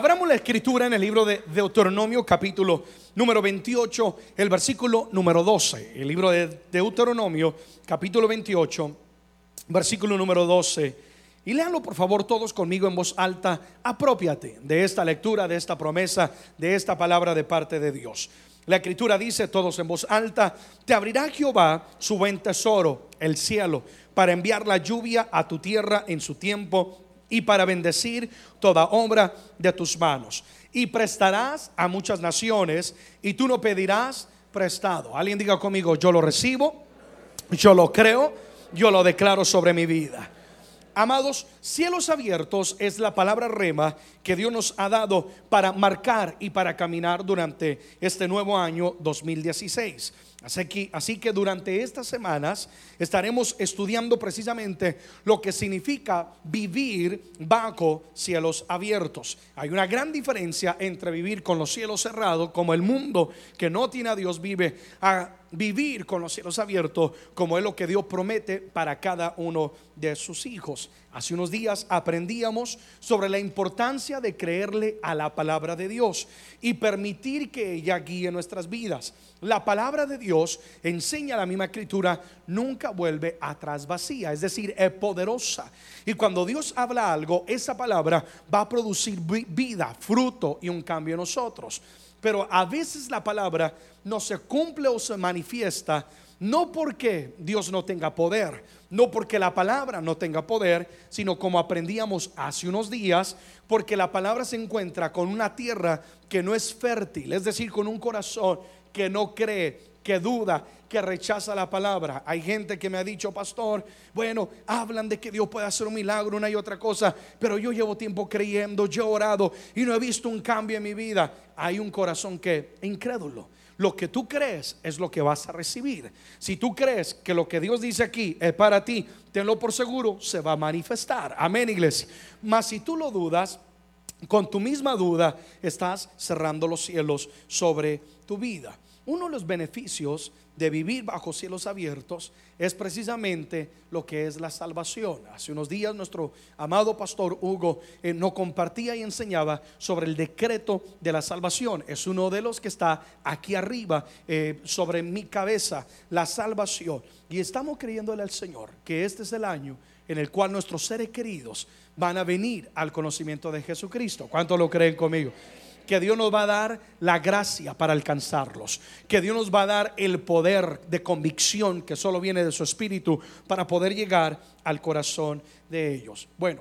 Abramos la escritura en el libro de Deuteronomio capítulo número 28, el versículo número 12. El libro de Deuteronomio capítulo 28, versículo número 12. Y léanlo por favor todos conmigo en voz alta. Apropiate de esta lectura, de esta promesa, de esta palabra de parte de Dios. La escritura dice todos en voz alta, te abrirá Jehová su buen tesoro, el cielo, para enviar la lluvia a tu tierra en su tiempo y para bendecir toda obra de tus manos. Y prestarás a muchas naciones y tú no pedirás prestado. Alguien diga conmigo, yo lo recibo, yo lo creo, yo lo declaro sobre mi vida. Amados, cielos abiertos es la palabra rema que Dios nos ha dado para marcar y para caminar durante este nuevo año 2016. Así que, así que, durante estas semanas estaremos estudiando precisamente lo que significa vivir bajo cielos abiertos. Hay una gran diferencia entre vivir con los cielos cerrados, como el mundo que no tiene a Dios vive, a vivir con los cielos abiertos, como es lo que Dios promete para cada uno de sus hijos. Hace unos días aprendíamos sobre la importancia de creerle a la palabra de Dios y permitir que ella guíe nuestras vidas. La palabra de Dios enseña la misma escritura, nunca vuelve atrás vacía, es decir, es poderosa. Y cuando Dios habla algo, esa palabra va a producir vida, fruto y un cambio en nosotros. Pero a veces la palabra no se cumple o se manifiesta no porque Dios no tenga poder, no porque la palabra no tenga poder, sino como aprendíamos hace unos días, porque la palabra se encuentra con una tierra que no es fértil, es decir, con un corazón que no cree, que duda, que rechaza la palabra. Hay gente que me ha dicho, pastor, bueno, hablan de que Dios puede hacer un milagro, una y otra cosa, pero yo llevo tiempo creyendo, yo he orado y no he visto un cambio en mi vida. Hay un corazón que incrédulo. Lo que tú crees es lo que vas a recibir. Si tú crees que lo que Dios dice aquí es para ti, tenlo por seguro, se va a manifestar. Amén, iglesia. Mas si tú lo dudas, con tu misma duda estás cerrando los cielos sobre tu vida. Uno de los beneficios de vivir bajo cielos abiertos es precisamente lo que es la salvación. Hace unos días nuestro amado pastor Hugo eh, nos compartía y enseñaba sobre el decreto de la salvación. Es uno de los que está aquí arriba eh, sobre mi cabeza, la salvación. Y estamos creyéndole al Señor que este es el año en el cual nuestros seres queridos van a venir al conocimiento de Jesucristo. ¿Cuánto lo creen conmigo? Que Dios nos va a dar la gracia para alcanzarlos, que Dios nos va a dar el poder de convicción que solo viene de su espíritu para poder llegar al corazón de ellos. Bueno,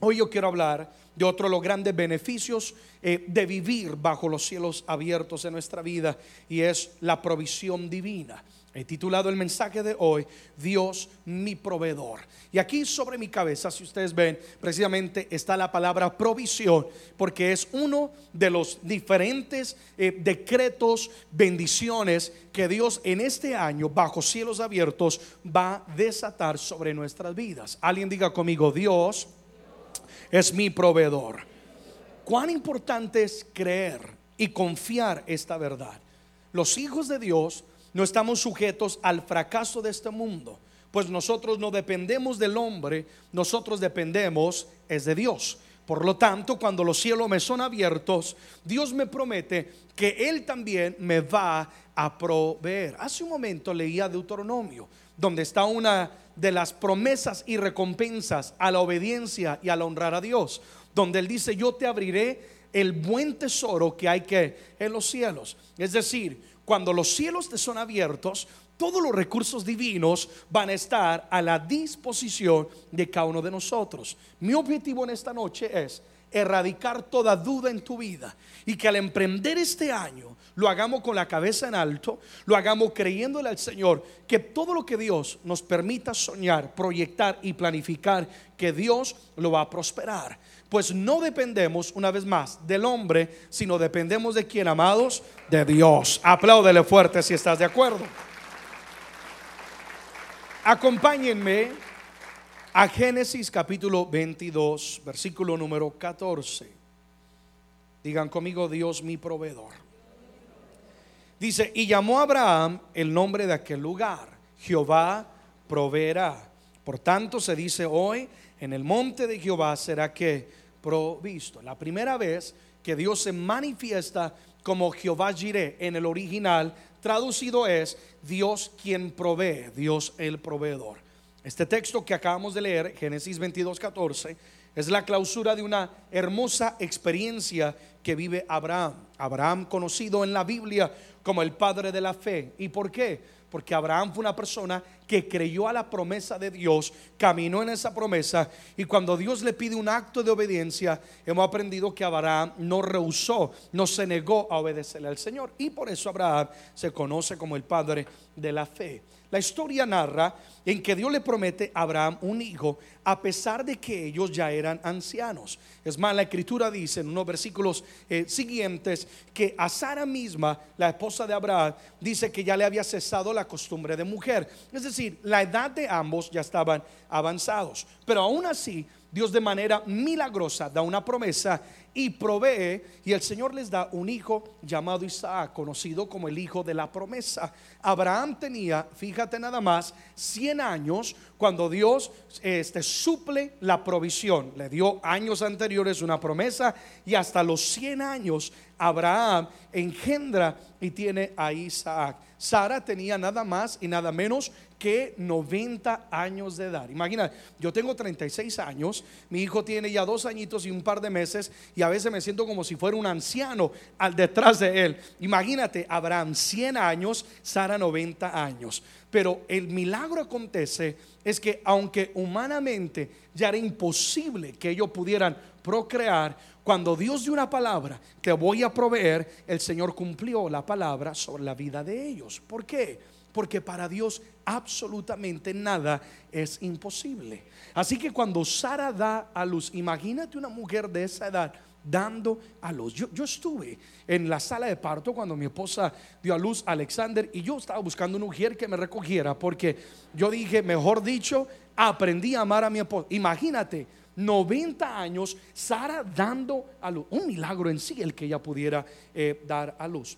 hoy yo quiero hablar de otro de los grandes beneficios eh, de vivir bajo los cielos abiertos en nuestra vida y es la provisión divina. He titulado el mensaje de hoy, Dios mi proveedor. Y aquí sobre mi cabeza, si ustedes ven, precisamente está la palabra provisión, porque es uno de los diferentes eh, decretos, bendiciones que Dios en este año, bajo cielos abiertos, va a desatar sobre nuestras vidas. Alguien diga conmigo, Dios es mi proveedor. Cuán importante es creer y confiar esta verdad. Los hijos de Dios no estamos sujetos al fracaso de este mundo, pues nosotros no dependemos del hombre, nosotros dependemos es de Dios. Por lo tanto, cuando los cielos me son abiertos, Dios me promete que Él también me va a proveer. Hace un momento leía Deuteronomio, donde está una de las promesas y recompensas a la obediencia y a la honrar a Dios, donde Él dice, yo te abriré el buen tesoro que hay que en los cielos. Es decir, cuando los cielos te son abiertos, todos los recursos divinos van a estar a la disposición de cada uno de nosotros. Mi objetivo en esta noche es erradicar toda duda en tu vida y que al emprender este año lo hagamos con la cabeza en alto, lo hagamos creyéndole al Señor que todo lo que Dios nos permita soñar, proyectar y planificar, que Dios lo va a prosperar. Pues no dependemos, una vez más, del hombre, sino dependemos de quién, amados, de Dios. Apláudele fuerte si estás de acuerdo. Acompáñenme a Génesis capítulo 22, versículo número 14. Digan conmigo, Dios mi proveedor. Dice, y llamó a Abraham el nombre de aquel lugar, Jehová proveerá. Por tanto se dice hoy, en el monte de Jehová será que provisto. La primera vez que Dios se manifiesta como Jehová Jireh en el original, traducido es Dios quien provee, Dios el proveedor. Este texto que acabamos de leer, Génesis 22, 14, es la clausura de una hermosa experiencia que vive Abraham. Abraham conocido en la Biblia como el padre de la fe. ¿Y por qué? Porque Abraham fue una persona que creyó a la promesa de Dios, caminó en esa promesa y cuando Dios le pide un acto de obediencia, hemos aprendido que Abraham no rehusó, no se negó a obedecerle al Señor y por eso Abraham se conoce como el padre de la fe. La historia narra en que Dios le promete a Abraham un hijo a pesar de que ellos ya eran ancianos. Es más, la escritura dice en unos versículos eh, siguientes que a Sara misma, la esposa de Abraham, dice que ya le había cesado la costumbre de mujer. Es decir, la edad de ambos ya estaban avanzados. Pero aún así, Dios de manera milagrosa da una promesa y provee y el Señor les da un hijo llamado Isaac, conocido como el hijo de la promesa. Abraham tenía, fíjate nada más, 100 años cuando Dios este, suple la provisión. Le dio años anteriores una promesa y hasta los 100 años Abraham engendra y tiene a Isaac. Sara tenía nada más y nada menos que 90 años de edad. Imagina, yo tengo 36 años, mi hijo tiene ya dos añitos y un par de meses y a veces me siento como si fuera un anciano al detrás de él. Imagínate, Abraham 100 años, Sara 90 años. Pero el milagro acontece es que aunque humanamente ya era imposible que ellos pudieran procrear, cuando Dios dio una palabra que voy a proveer, el Señor cumplió la palabra sobre la vida de ellos. ¿Por qué? Porque para Dios absolutamente nada es imposible. Así que cuando Sara da a luz, imagínate una mujer de esa edad dando a luz. Yo, estuve en la sala de parto cuando mi esposa dio a luz a Alexander y yo estaba buscando una mujer que me recogiera porque yo dije, mejor dicho, aprendí a amar a mi esposa. Imagínate 90 años, Sara dando a luz. Un milagro en sí el que ella pudiera eh, dar a luz.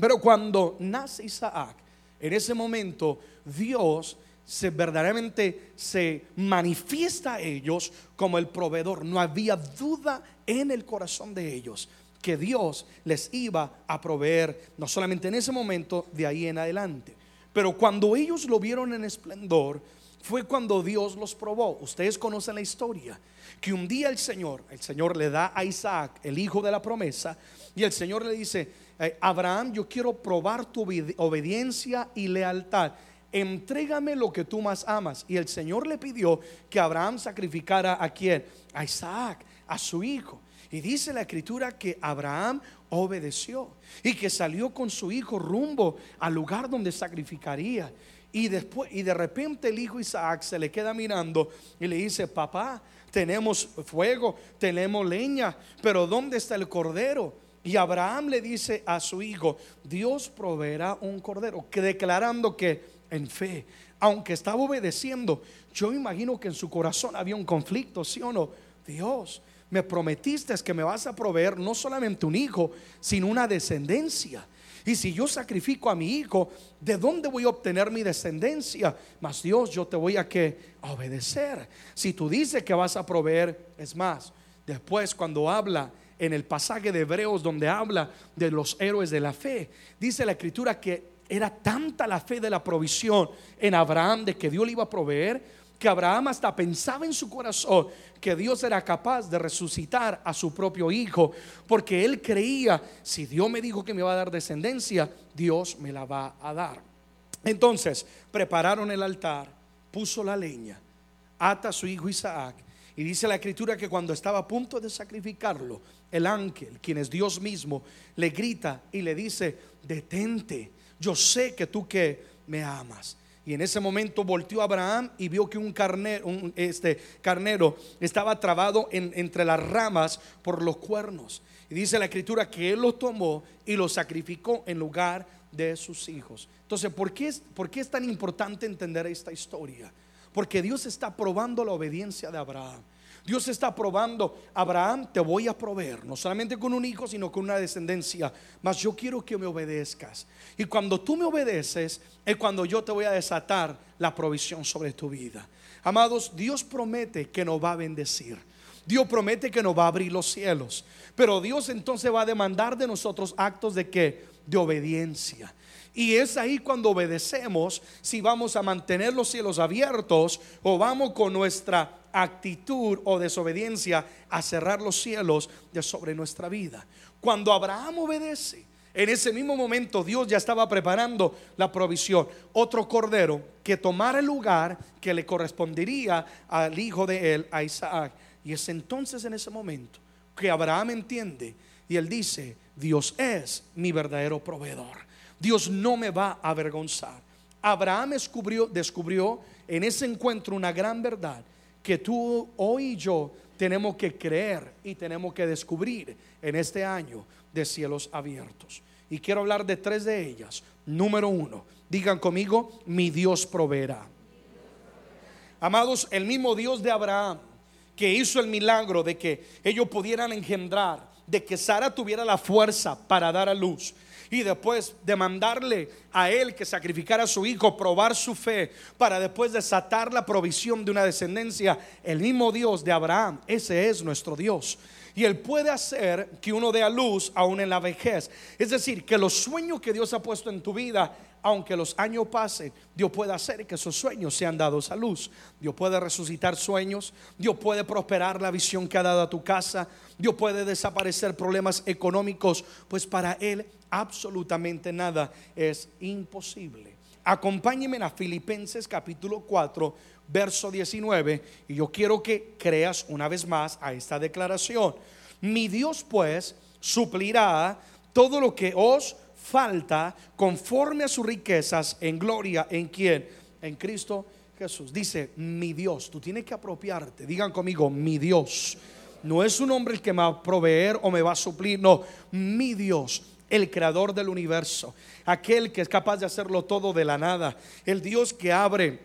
Pero cuando nace Isaac, en ese momento Dios se verdaderamente se manifiesta a ellos como el proveedor. No había duda en el corazón de ellos que Dios les iba a proveer, no solamente en ese momento, de ahí en adelante. Pero cuando ellos lo vieron en esplendor, fue cuando Dios los probó. Ustedes conocen la historia, que un día el Señor, el Señor le da a Isaac, el hijo de la promesa, y el Señor le dice, eh, Abraham, yo quiero probar tu obediencia y lealtad. Entrégame lo que tú más amas. Y el Señor le pidió que Abraham sacrificara a quién? A Isaac, a su hijo. Y dice la escritura que Abraham obedeció y que salió con su hijo rumbo al lugar donde sacrificaría. Y después, y de repente el hijo Isaac se le queda mirando y le dice, papá, tenemos fuego, tenemos leña, pero ¿dónde está el cordero? Y Abraham le dice a su hijo, Dios proveerá un cordero, que declarando que en fe, aunque estaba obedeciendo, yo imagino que en su corazón había un conflicto, ¿sí o no? Dios, me prometiste que me vas a proveer no solamente un hijo, sino una descendencia. Y si yo sacrifico a mi hijo, ¿de dónde voy a obtener mi descendencia? Mas Dios, yo te voy a que obedecer. Si tú dices que vas a proveer, es más, después cuando habla en el pasaje de Hebreos donde habla de los héroes de la fe, dice la escritura que era tanta la fe de la provisión en Abraham de que Dios le iba a proveer que Abraham hasta pensaba en su corazón que Dios era capaz de resucitar a su propio hijo, porque él creía, si Dios me dijo que me va a dar descendencia, Dios me la va a dar. Entonces, prepararon el altar, puso la leña, ata a su hijo Isaac, y dice la escritura que cuando estaba a punto de sacrificarlo, el ángel, quien es Dios mismo, le grita y le dice, detente, yo sé que tú que me amas. Y en ese momento volteó Abraham y vio que un carnero, este, carnero estaba trabado entre las ramas por los cuernos. Y dice la escritura que él lo tomó y lo sacrificó en lugar de sus hijos. Entonces, ¿por qué, ¿por qué es tan importante entender esta historia? Porque Dios está probando la obediencia de Abraham. Dios está probando, Abraham, te voy a proveer, no solamente con un hijo, sino con una descendencia, mas yo quiero que me obedezcas. Y cuando tú me obedeces, es cuando yo te voy a desatar la provisión sobre tu vida. Amados, Dios promete que nos va a bendecir. Dios promete que nos va a abrir los cielos. Pero Dios entonces va a demandar de nosotros actos de qué? De obediencia. Y es ahí cuando obedecemos si vamos a mantener los cielos abiertos o vamos con nuestra actitud o desobediencia a cerrar los cielos de sobre nuestra vida. Cuando Abraham obedece, en ese mismo momento Dios ya estaba preparando la provisión. Otro cordero que tomara el lugar que le correspondería al hijo de él, a Isaac. Y es entonces en ese momento que Abraham entiende y él dice, Dios es mi verdadero proveedor. Dios no me va a avergonzar. Abraham descubrió, descubrió en ese encuentro una gran verdad que tú hoy y yo tenemos que creer y tenemos que descubrir en este año de cielos abiertos. Y quiero hablar de tres de ellas. Número uno, digan conmigo, mi Dios proveerá. Amados, el mismo Dios de Abraham que hizo el milagro de que ellos pudieran engendrar, de que Sara tuviera la fuerza para dar a luz, y después de mandarle a él que sacrificara a su hijo, probar su fe para después desatar la provisión de una descendencia, el mismo Dios de Abraham, ese es nuestro Dios. Y Él puede hacer que uno dé a luz aún en la vejez. Es decir, que los sueños que Dios ha puesto en tu vida aunque los años pasen, Dios puede hacer que esos sueños sean dados a luz. Dios puede resucitar sueños, Dios puede prosperar la visión que ha dado a tu casa, Dios puede desaparecer problemas económicos, pues para Él absolutamente nada es imposible. Acompáñenme a Filipenses capítulo 4, verso 19, y yo quiero que creas una vez más a esta declaración. Mi Dios pues suplirá todo lo que os falta conforme a sus riquezas en gloria en quien? En Cristo Jesús. Dice, mi Dios, tú tienes que apropiarte. Digan conmigo, mi Dios. No es un hombre el que me va a proveer o me va a suplir, no, mi Dios el creador del universo, aquel que es capaz de hacerlo todo de la nada, el Dios que abre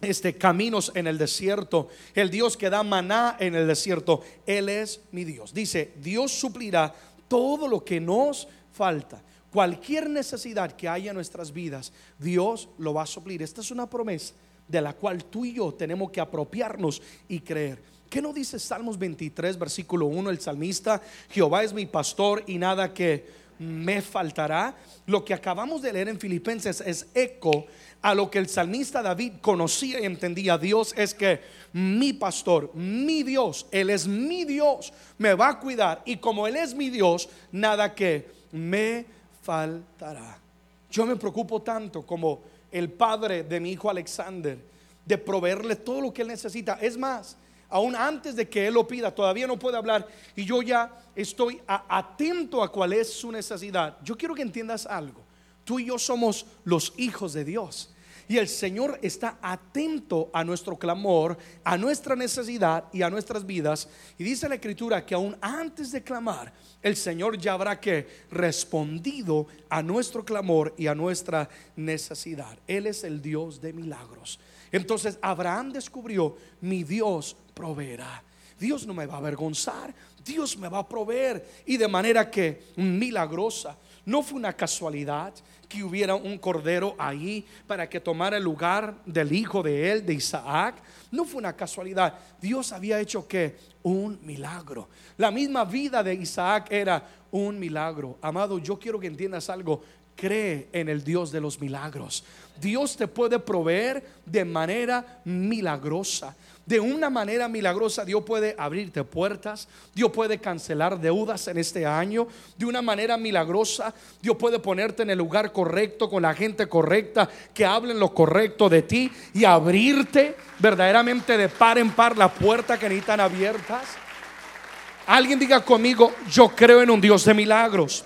este caminos en el desierto, el Dios que da maná en el desierto, él es mi Dios. Dice, Dios suplirá todo lo que nos falta. Cualquier necesidad que haya en nuestras vidas, Dios lo va a suplir. Esta es una promesa de la cual tú y yo tenemos que apropiarnos y creer. ¿Qué no dice Salmos 23, versículo 1 el salmista? Jehová es mi pastor y nada que me faltará. Lo que acabamos de leer en Filipenses es eco a lo que el salmista David conocía y entendía. Dios es que mi pastor, mi Dios, Él es mi Dios, me va a cuidar. Y como Él es mi Dios, nada que me faltará. Yo me preocupo tanto como el padre de mi hijo Alexander de proveerle todo lo que él necesita. Es más, aún antes de que Él lo pida, todavía no puede hablar y yo ya estoy atento a cuál es su necesidad. Yo quiero que entiendas algo. Tú y yo somos los hijos de Dios. Y el Señor está atento a nuestro clamor, a nuestra necesidad y a nuestras vidas. Y dice la Escritura que aún antes de clamar, el Señor ya habrá que respondido a nuestro clamor y a nuestra necesidad. Él es el Dios de milagros. Entonces Abraham descubrió, mi Dios proveerá. Dios no me va a avergonzar, Dios me va a proveer. Y de manera que milagrosa, no fue una casualidad que hubiera un cordero ahí para que tomara el lugar del hijo de él, de Isaac. No fue una casualidad. Dios había hecho que un milagro. La misma vida de Isaac era un milagro. Amado, yo quiero que entiendas algo. Cree en el Dios de los milagros. Dios te puede proveer de manera milagrosa. De una manera milagrosa Dios puede abrirte puertas, Dios puede cancelar deudas en este año, de una manera milagrosa Dios puede ponerte en el lugar correcto con la gente correcta que hablen lo correcto de ti y abrirte verdaderamente de par en par las puertas que necesitan abiertas. Alguien diga conmigo, yo creo en un Dios de milagros.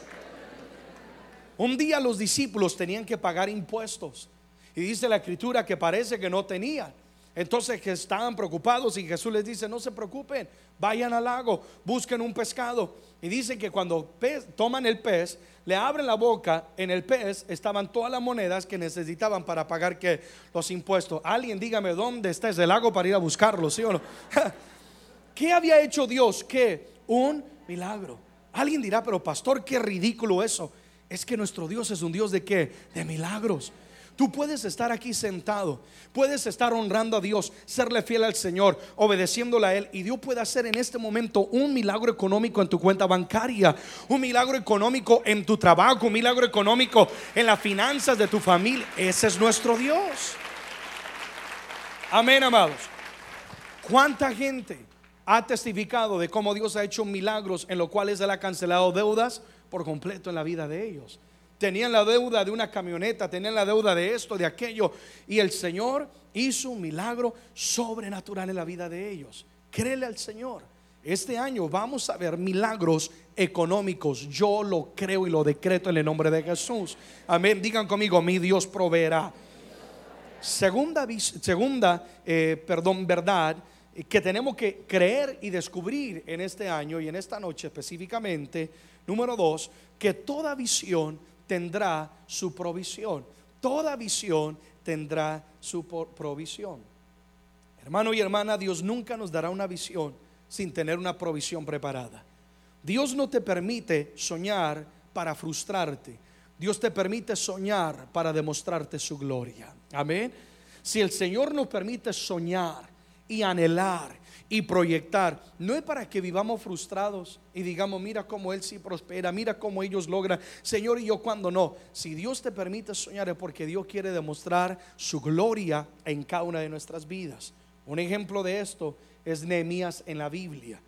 Un día los discípulos tenían que pagar impuestos y dice la escritura que parece que no tenían. Entonces que estaban preocupados y Jesús les dice, no se preocupen, vayan al lago, busquen un pescado. Y dice que cuando toman el pez, le abren la boca, en el pez estaban todas las monedas que necesitaban para pagar los impuestos. Alguien dígame dónde está ese lago para ir a buscarlo, ¿sí o no? ¿Qué había hecho Dios? Que un milagro. Alguien dirá, pero pastor, qué ridículo eso. Es que nuestro Dios es un Dios de qué? De milagros. Tú puedes estar aquí sentado, puedes estar honrando a Dios, serle fiel al Señor, obedeciéndole a Él. Y Dios puede hacer en este momento un milagro económico en tu cuenta bancaria, un milagro económico en tu trabajo, un milagro económico en las finanzas de tu familia. Ese es nuestro Dios. Amén, amados. ¿Cuánta gente ha testificado de cómo Dios ha hecho milagros en los cuales Él ha cancelado deudas por completo en la vida de ellos? Tenían la deuda de una camioneta, tenían la deuda de esto, de aquello. Y el Señor hizo un milagro sobrenatural en la vida de ellos. Créele al Señor. Este año vamos a ver milagros económicos. Yo lo creo y lo decreto en el nombre de Jesús. Amén. Digan conmigo, mi Dios proveerá. Segunda, segunda eh, perdón, verdad que tenemos que creer y descubrir en este año y en esta noche específicamente. Número dos, que toda visión tendrá su provisión. Toda visión tendrá su provisión. Hermano y hermana, Dios nunca nos dará una visión sin tener una provisión preparada. Dios no te permite soñar para frustrarte. Dios te permite soñar para demostrarte su gloria. Amén. Si el Señor nos permite soñar y anhelar y proyectar. No es para que vivamos frustrados y digamos, mira cómo Él sí prospera, mira cómo ellos logran. Señor, y yo cuando no. Si Dios te permite soñar es porque Dios quiere demostrar su gloria en cada una de nuestras vidas. Un ejemplo de esto es Nehemías en la Biblia.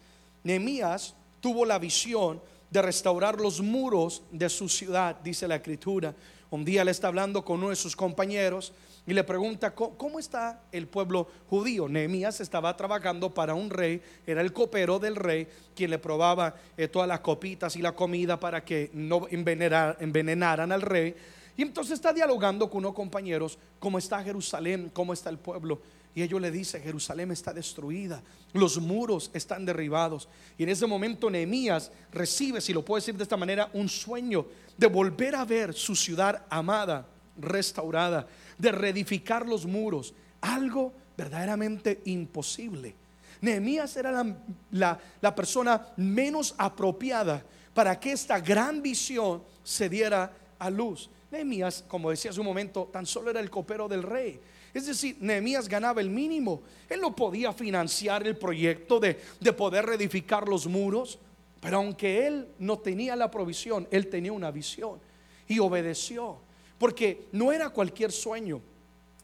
Nehemías tuvo la visión de restaurar los muros de su ciudad, dice la escritura. Un día le está hablando con uno de sus compañeros y le pregunta, ¿cómo está el pueblo judío? Nehemías estaba trabajando para un rey, era el copero del rey, quien le probaba eh, todas las copitas y la comida para que no envenenaran al rey. Y entonces está dialogando con unos compañeros, ¿cómo está Jerusalén? ¿Cómo está el pueblo? Y ellos le dicen, Jerusalén está destruida, los muros están derribados. Y en ese momento Nehemías recibe, si lo puedo decir de esta manera, un sueño de volver a ver su ciudad amada, restaurada de reedificar los muros, algo verdaderamente imposible. Nehemías era la, la, persona menos apropiada para que esta gran visión se diera a luz. Nehemías, como decía hace un momento, tan solo era el copero del rey. Es decir, Nehemías ganaba el mínimo. Él no podía financiar el proyecto de, de poder reedificar los muros. Pero aunque él no tenía la provisión, él tenía una visión y obedeció. Porque no era cualquier sueño,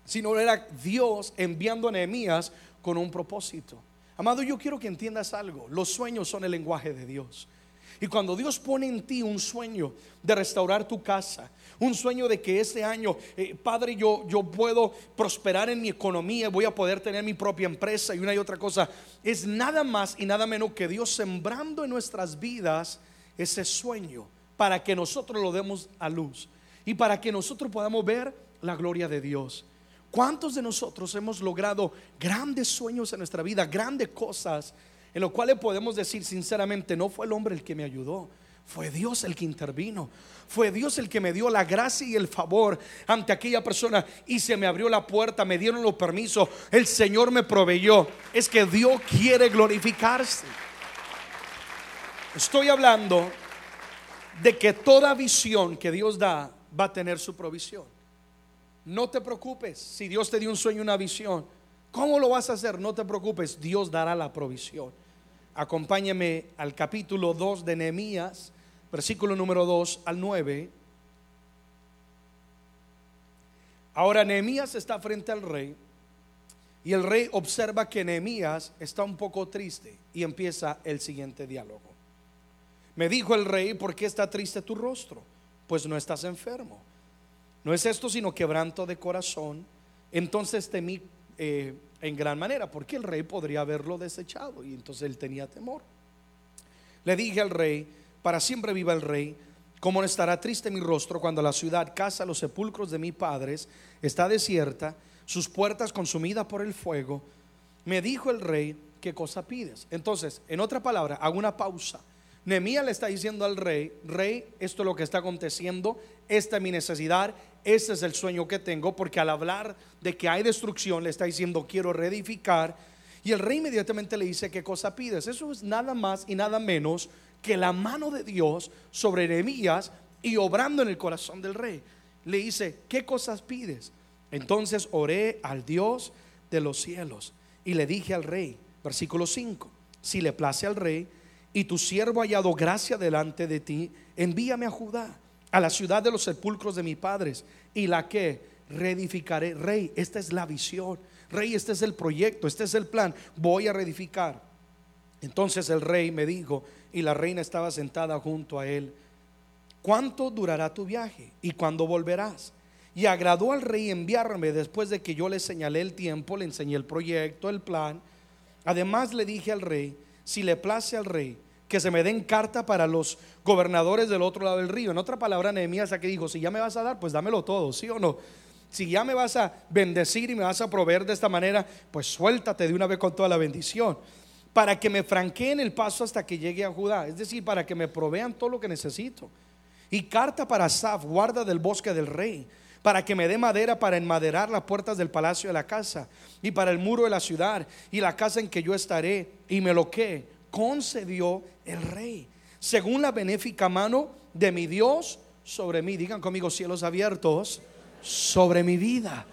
sino era Dios enviando a Nehemías con un propósito. Amado, yo quiero que entiendas algo. Los sueños son el lenguaje de Dios. Y cuando Dios pone en ti un sueño de restaurar tu casa, un sueño de que este año, eh, Padre, yo, yo puedo prosperar en mi economía, voy a poder tener mi propia empresa y una y otra cosa, es nada más y nada menos que Dios sembrando en nuestras vidas ese sueño para que nosotros lo demos a luz y para que nosotros podamos ver la gloria de Dios. ¿Cuántos de nosotros hemos logrado grandes sueños en nuestra vida, grandes cosas, en lo cuales podemos decir sinceramente, no fue el hombre el que me ayudó, fue Dios el que intervino. Fue Dios el que me dio la gracia y el favor ante aquella persona y se me abrió la puerta, me dieron los permisos, el Señor me proveyó. Es que Dios quiere glorificarse. Estoy hablando de que toda visión que Dios da va a tener su provisión. No te preocupes si Dios te dio un sueño, una visión. ¿Cómo lo vas a hacer? No te preocupes, Dios dará la provisión. Acompáñame al capítulo 2 de Nehemías, versículo número 2 al 9. Ahora Nehemías está frente al rey y el rey observa que Nehemías está un poco triste y empieza el siguiente diálogo. Me dijo el rey, ¿por qué está triste tu rostro? Pues no estás enfermo. No es esto sino quebranto de corazón. Entonces temí eh, en gran manera, porque el rey podría haberlo desechado y entonces él tenía temor. Le dije al rey, para siempre viva el rey, ¿cómo no estará triste mi rostro cuando la ciudad, casa, los sepulcros de mis padres, está desierta, sus puertas consumidas por el fuego? Me dijo el rey, ¿qué cosa pides? Entonces, en otra palabra, hago una pausa Nehemías le está diciendo al rey, rey, esto es lo que está aconteciendo, esta es mi necesidad, este es el sueño que tengo, porque al hablar de que hay destrucción, le está diciendo, quiero reedificar, y el rey inmediatamente le dice, ¿qué cosa pides? Eso es nada más y nada menos que la mano de Dios sobre Nehemías y obrando en el corazón del rey. Le dice, ¿qué cosas pides? Entonces oré al Dios de los cielos y le dije al rey, versículo 5, si le place al rey y tu siervo ha hallado gracia delante de ti, envíame a Judá, a la ciudad de los sepulcros de mis padres, y la que reedificaré. Rey, esta es la visión. Rey, este es el proyecto, este es el plan. Voy a reedificar. Entonces el rey me dijo, y la reina estaba sentada junto a él, ¿cuánto durará tu viaje y cuándo volverás? Y agradó al rey enviarme después de que yo le señalé el tiempo, le enseñé el proyecto, el plan. Además le dije al rey, si le place al rey, que se me den carta para los gobernadores del otro lado del río. En otra palabra, Nehemías aquí dijo, si ya me vas a dar, pues dámelo todo, ¿sí o no? Si ya me vas a bendecir y me vas a proveer de esta manera, pues suéltate de una vez con toda la bendición. Para que me franqueen el paso hasta que llegue a Judá. Es decir, para que me provean todo lo que necesito. Y carta para Saf, guarda del bosque del rey para que me dé madera para enmaderar las puertas del palacio de la casa y para el muro de la ciudad y la casa en que yo estaré. Y me lo que concedió el rey, según la benéfica mano de mi Dios sobre mí. Digan conmigo cielos abiertos sobre mi vida.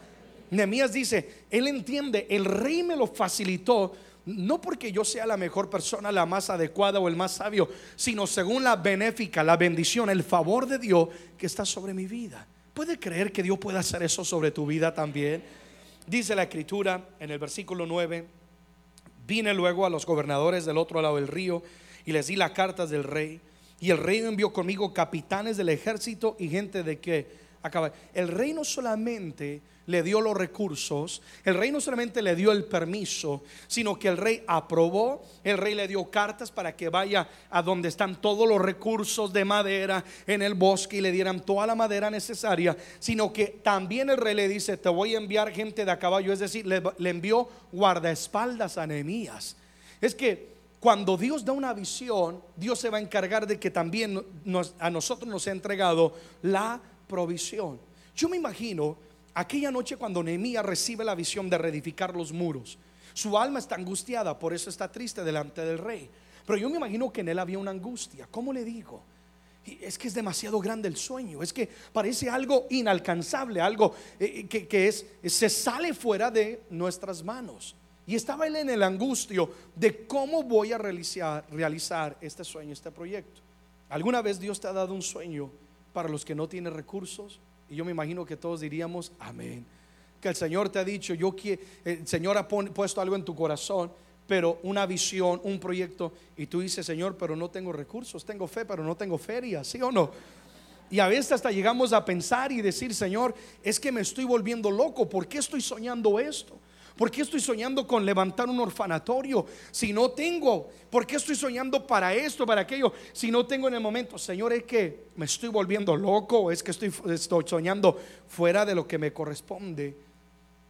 Nehemías dice, él entiende, el rey me lo facilitó no porque yo sea la mejor persona, la más adecuada o el más sabio, sino según la benéfica, la bendición, el favor de Dios que está sobre mi vida. ¿Puede creer que Dios puede hacer eso sobre tu vida también? Dice la escritura en el versículo 9, vine luego a los gobernadores del otro lado del río y les di las cartas del rey. Y el rey envió conmigo capitanes del ejército y gente de que acaba. El rey no solamente le dio los recursos, el rey no solamente le dio el permiso, sino que el rey aprobó, el rey le dio cartas para que vaya a donde están todos los recursos de madera en el bosque y le dieran toda la madera necesaria, sino que también el rey le dice, te voy a enviar gente de a caballo, es decir, le, envió guardaespaldas a Nehemías. Es que cuando Dios da una visión, Dios se va a encargar de que también a nosotros nos ha entregado la provisión. Yo me imagino aquella noche cuando Nehemías recibe la visión de reedificar los muros, su alma está angustiada, por eso está triste delante del rey. Pero yo me imagino que en él había una angustia. ¿Cómo le digo? Es que es demasiado grande el sueño, es que parece algo inalcanzable, algo eh, que, que es, se sale fuera de nuestras manos. Y estaba él en el angustio de cómo voy a realizar este sueño, este proyecto. ¿Alguna vez Dios te ha dado un sueño para los que no tienen recursos? Y yo me imagino que todos diríamos, amén. Que el Señor te ha dicho, yo quiero, el Señor ha puesto algo en tu corazón, pero una visión, un proyecto, y tú dices, Señor, pero no tengo recursos, tengo fe, pero no tengo feria, ¿sí o no? Y a veces hasta llegamos a pensar y decir, Señor, es que me estoy volviendo loco, ¿por qué estoy soñando esto? ¿Por qué estoy soñando con levantar un orfanatorio si no tengo? ¿Por qué estoy soñando para esto, para aquello, si no tengo en el momento? Señor, es que me estoy volviendo loco, es que estoy, estoy soñando fuera de lo que me corresponde.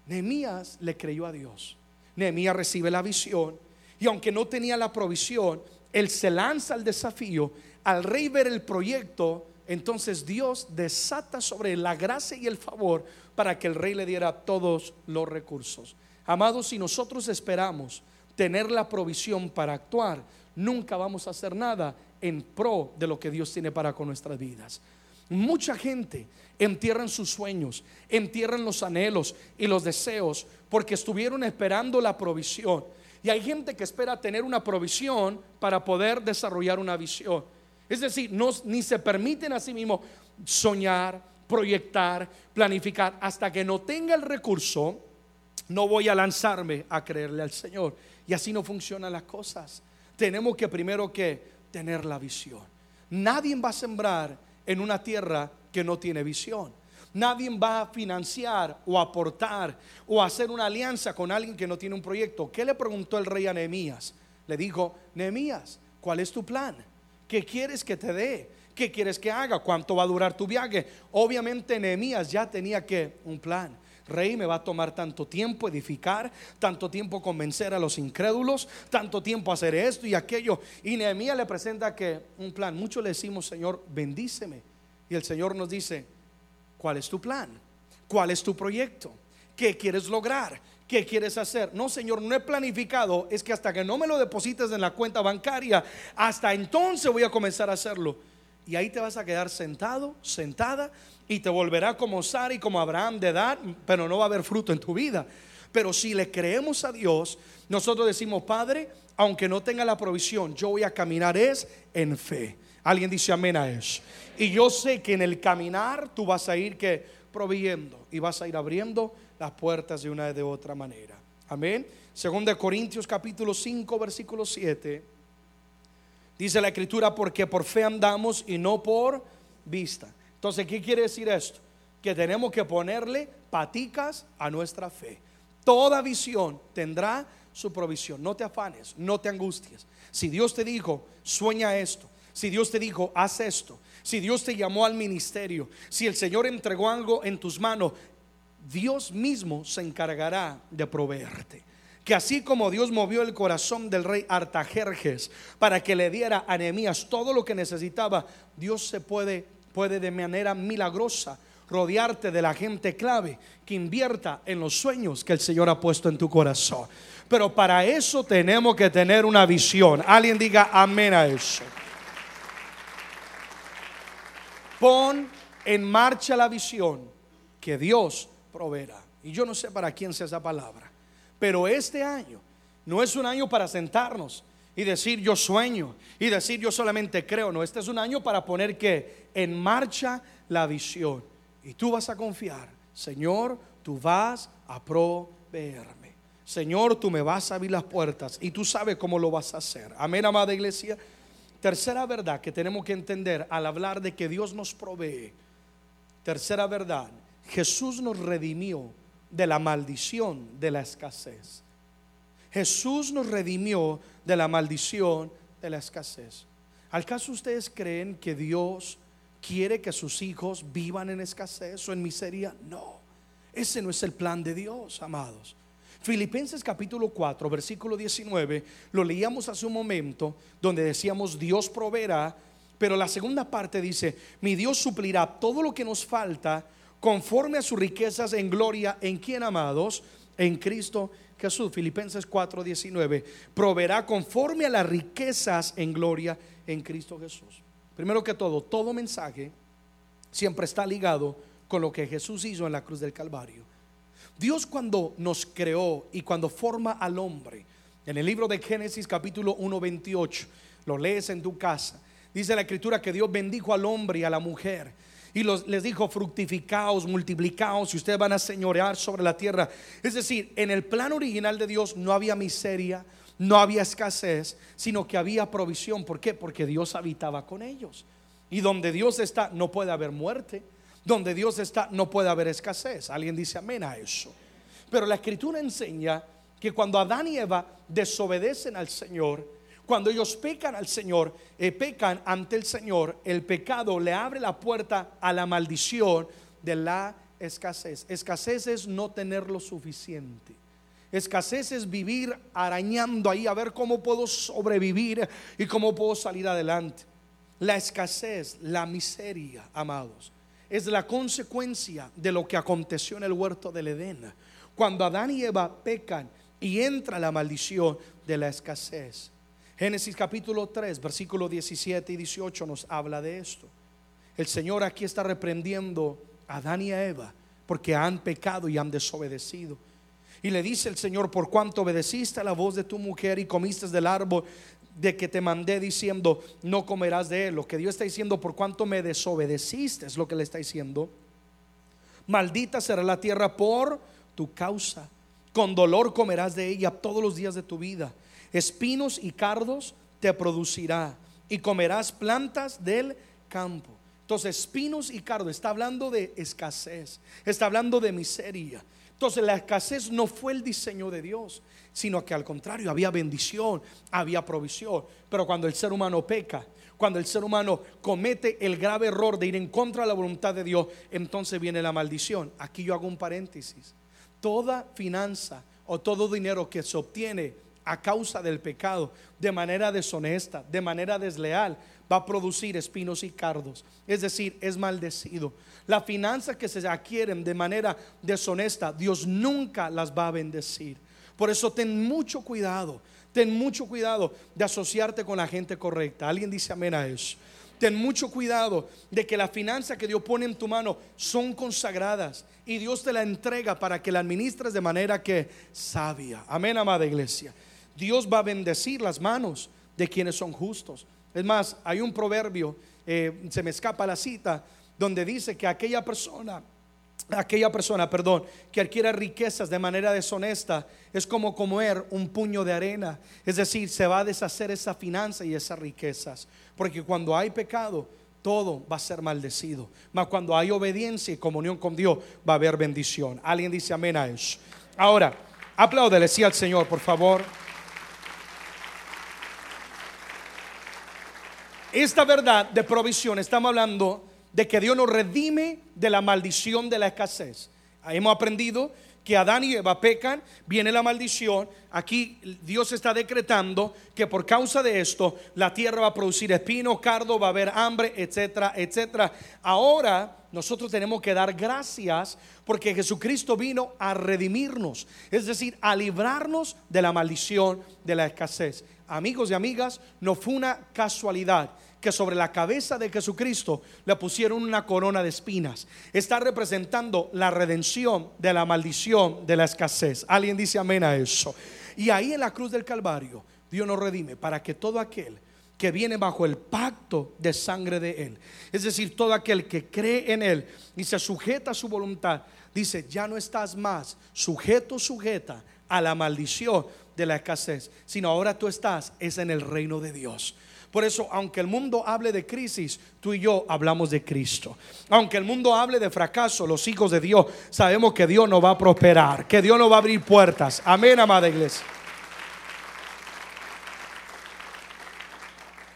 Nehemías le creyó a Dios. Nehemías recibe la visión y aunque no tenía la provisión, él se lanza al desafío. Al rey ver el proyecto, entonces Dios desata sobre la gracia y el favor para que el rey le diera todos los recursos. Amados, si nosotros esperamos tener la provisión para actuar, nunca vamos a hacer nada en pro de lo que Dios tiene para con nuestras vidas. Mucha gente entierran sus sueños, entierran los anhelos y los deseos porque estuvieron esperando la provisión. Y hay gente que espera tener una provisión para poder desarrollar una visión. Es decir, no, ni se permiten a sí mismos soñar, proyectar, planificar, hasta que no tenga el recurso no voy a lanzarme a creerle al Señor. Y así no funcionan las cosas. Tenemos que primero que tener la visión. Nadie va a sembrar en una tierra que no tiene visión. Nadie va a financiar o aportar o hacer una alianza con alguien que no tiene un proyecto. ¿Qué le preguntó el rey a Nehemías? Le dijo, Nehemías, ¿cuál es tu plan? ¿Qué quieres que te dé? ¿Qué quieres que haga? ¿Cuánto va a durar tu viaje? Obviamente Nehemías ya tenía que un plan. Rey, me va a tomar tanto tiempo edificar, tanto tiempo convencer a los incrédulos, tanto tiempo hacer esto y aquello. Y Nehemías le presenta que un plan. Muchos le decimos, Señor, bendíceme. Y el Señor nos dice, ¿cuál es tu plan? ¿Cuál es tu proyecto? ¿Qué quieres lograr? ¿Qué quieres hacer? No, Señor, no he planificado. Es que hasta que no me lo deposites en la cuenta bancaria, hasta entonces voy a comenzar a hacerlo. Y ahí te vas a quedar sentado, sentada, y te volverá como Sara y como Abraham de edad, pero no va a haber fruto en tu vida. Pero si le creemos a Dios, nosotros decimos, Padre, aunque no tenga la provisión, yo voy a caminar es en fe. Alguien dice amén a eso. Y yo sé que en el caminar tú vas a ir que proveyendo y vas a ir abriendo las puertas de una de otra manera. Amén. Según de Corintios capítulo 5 versículo 7 dice la escritura porque por fe andamos y no por vista. Entonces, ¿qué quiere decir esto? Que tenemos que ponerle paticas a nuestra fe. Toda visión tendrá su provisión. No te afanes, no te angusties. Si Dios te dijo, sueña esto. Si Dios te dijo, haz esto. Si Dios te llamó al ministerio. Si el Señor entregó algo en tus manos. Dios mismo se encargará de proveerte. Que así como Dios movió el corazón del rey Artajerjes para que le diera a Nehemías todo lo que necesitaba, Dios se puede, puede de manera milagrosa rodearte de la gente clave que invierta en los sueños que el Señor ha puesto en tu corazón. Pero para eso tenemos que tener una visión. Alguien diga amén a eso. Pon en marcha la visión que Dios proveerá. Y yo no sé para quién sea esa palabra, pero este año no es un año para sentarnos y decir yo sueño y decir yo solamente creo. No, este es un año para poner que en marcha la visión. Y tú vas a confiar, Señor, tú vas a proveerme. Señor, tú me vas a abrir las puertas y tú sabes cómo lo vas a hacer. Amén, amada iglesia. Tercera verdad que tenemos que entender al hablar de que Dios nos provee. Tercera verdad, Jesús nos redimió de la maldición de la escasez. Jesús nos redimió de la maldición de la escasez. ¿Al caso ustedes creen que Dios quiere que sus hijos vivan en escasez o en miseria? No, ese no es el plan de Dios, amados. Filipenses capítulo 4, versículo 19, lo leíamos hace un momento, donde decíamos Dios proveerá, pero la segunda parte dice, mi Dios suplirá todo lo que nos falta conforme a sus riquezas en gloria, en quien amados, en Cristo Jesús. Filipenses 4, 19, proveerá conforme a las riquezas en gloria en Cristo Jesús. Primero que todo, todo mensaje siempre está ligado con lo que Jesús hizo en la cruz del Calvario. Dios cuando nos creó y cuando forma al hombre, en el libro de Génesis capítulo 1, 28, lo lees en tu casa, dice la escritura que Dios bendijo al hombre y a la mujer. Y les dijo, fructificaos, multiplicaos y ustedes van a señorear sobre la tierra. Es decir, en el plan original de Dios no había miseria, no había escasez, sino que había provisión. ¿Por qué? Porque Dios habitaba con ellos. Y donde Dios está no puede haber muerte. Donde Dios está no puede haber escasez. Alguien dice amén a eso. Pero la escritura enseña que cuando Adán y Eva desobedecen al Señor, cuando ellos pecan al Señor, eh, pecan ante el Señor, el pecado le abre la puerta a la maldición de la escasez. Escasez es no tener lo suficiente. Escasez es vivir arañando ahí a ver cómo puedo sobrevivir y cómo puedo salir adelante. La escasez, la miseria, amados, es la consecuencia de lo que aconteció en el huerto del Edén. Cuando Adán y Eva pecan y entra la maldición de la escasez. Génesis capítulo 3, versículo 17 y 18 nos habla de esto. El Señor aquí está reprendiendo a Adán y a Eva porque han pecado y han desobedecido. Y le dice el Señor, por cuanto obedeciste a la voz de tu mujer y comiste del árbol de que te mandé diciendo, no comerás de él. Lo que Dios está diciendo, por cuanto me desobedeciste, es lo que le está diciendo. Maldita será la tierra por tu causa. Con dolor comerás de ella todos los días de tu vida. Espinos y cardos te producirá y comerás plantas del campo. Entonces, espinos y cardos está hablando de escasez, está hablando de miseria. Entonces la escasez no fue el diseño de Dios, sino que al contrario había bendición, había provisión. Pero cuando el ser humano peca, cuando el ser humano comete el grave error de ir en contra de la voluntad de Dios, entonces viene la maldición. Aquí yo hago un paréntesis. Toda finanza o todo dinero que se obtiene a causa del pecado, de manera deshonesta, de manera desleal, va a producir espinos y cardos. Es decir, es maldecido. Las finanzas que se adquieren de manera deshonesta, Dios nunca las va a bendecir. Por eso ten mucho cuidado, ten mucho cuidado de asociarte con la gente correcta. Alguien dice amén a eso. ten mucho cuidado de que las finanzas que Dios pone en tu mano son consagradas y Dios te la entrega para que la administres de manera que sabia. Amén, amada iglesia. Dios va a bendecir las manos de quienes son justos. Es más, hay un proverbio, eh, se me escapa la cita, donde dice que aquella persona aquella persona, perdón, que adquiere riquezas de manera deshonesta es como comer un puño de arena. Es decir, se va a deshacer esa finanza y esas riquezas. Porque cuando hay pecado, todo va a ser maldecido. Mas cuando hay obediencia y comunión con Dios, va a haber bendición. Alguien dice amén a eso. Ahora, apláudele sí al Señor, por favor. Esta verdad de provisión, estamos hablando de que Dios nos redime de la maldición de la escasez. Hemos aprendido que Adán y Eva pecan, viene la maldición. Aquí Dios está decretando que por causa de esto la tierra va a producir espino, cardo, va a haber hambre, etcétera, etcétera. Ahora nosotros tenemos que dar gracias porque Jesucristo vino a redimirnos, es decir, a librarnos de la maldición de la escasez. Amigos y amigas, no fue una casualidad que sobre la cabeza de Jesucristo le pusieron una corona de espinas. Está representando la redención de la maldición de la escasez. Alguien dice amén a eso. Y ahí en la cruz del Calvario, Dios nos redime para que todo aquel que viene bajo el pacto de sangre de Él, es decir, todo aquel que cree en Él y se sujeta a su voluntad, dice, ya no estás más sujeto, sujeta a la maldición de la escasez, sino ahora tú estás, es en el reino de Dios. Por eso, aunque el mundo hable de crisis, tú y yo hablamos de Cristo. Aunque el mundo hable de fracaso, los hijos de Dios sabemos que Dios nos va a prosperar, que Dios nos va a abrir puertas. Amén, amada iglesia.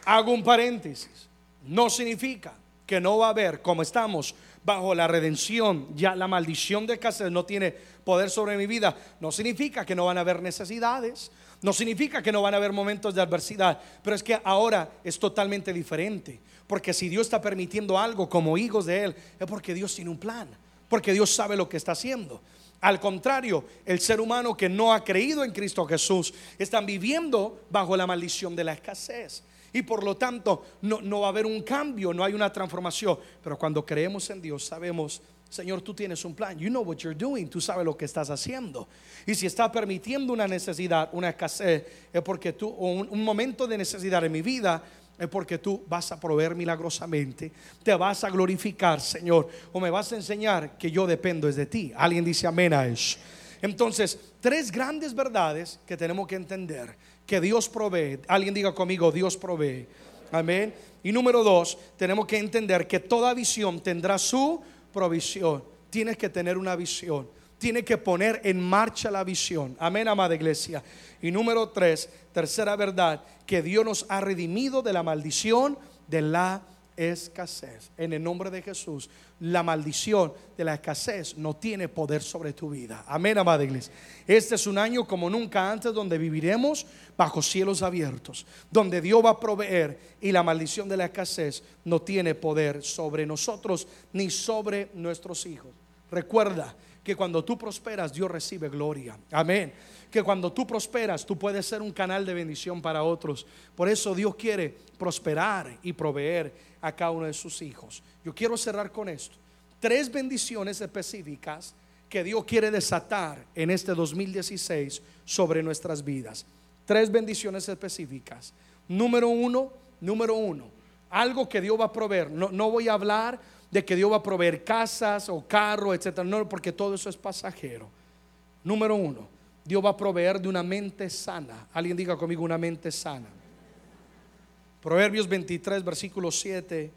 Hago un paréntesis. No significa que no va a haber, como estamos bajo la redención, ya la maldición de escasez no tiene poder sobre mi vida. No significa que no van a haber necesidades. No significa que no van a haber momentos de adversidad, pero es que ahora es totalmente diferente. Porque si Dios está permitiendo algo como hijos de Él, es porque Dios tiene un plan, porque Dios sabe lo que está haciendo. Al contrario, el ser humano que no ha creído en Cristo Jesús están viviendo bajo la maldición de la escasez. Y por lo tanto no, no va a haber un cambio, no hay una transformación. Pero cuando creemos en Dios sabemos Señor, tú tienes un plan. You know what you're doing. Tú sabes lo que estás haciendo. Y si estás permitiendo una necesidad, una escasez, es porque tú, o un, momento de necesidad en mi vida, es porque tú vas a proveer milagrosamente, te vas a glorificar, Señor, o me vas a enseñar que yo dependo es de ti. Alguien dice amén a eso. Entonces, tres grandes verdades que tenemos que entender, que Dios provee. Alguien diga conmigo, Dios provee. Amén. Y número dos, tenemos que entender que toda visión tendrá su provisión. Tienes que tener una visión. Tienes que poner en marcha la visión. Amén, amada iglesia. Y número tres, tercera verdad, que Dios nos ha redimido de la maldición de la escasez. En el nombre de Jesús, la maldición de la escasez no tiene poder sobre tu vida. Amén, amada iglesia. Este es un año como nunca antes donde viviremos bajo cielos abiertos, donde Dios va a proveer y la maldición de la escasez no tiene poder sobre nosotros ni sobre nuestros hijos. Recuerda que cuando tú prosperas, Dios recibe gloria. Amén que cuando tú prosperas, tú puedes ser un canal de bendición para otros. Por eso Dios quiere prosperar y proveer a cada uno de sus hijos. Yo quiero cerrar con esto. Tres bendiciones específicas que Dios quiere desatar en este 2016 sobre nuestras vidas. Tres bendiciones específicas. Número uno, número uno, algo que Dios va a proveer. No, no voy a hablar de que Dios va a proveer casas o carros, etcétera, no, porque todo eso es pasajero. Número uno, Dios va a proveer de una mente sana. Alguien diga conmigo una mente sana. Proverbios 23, versículo 7,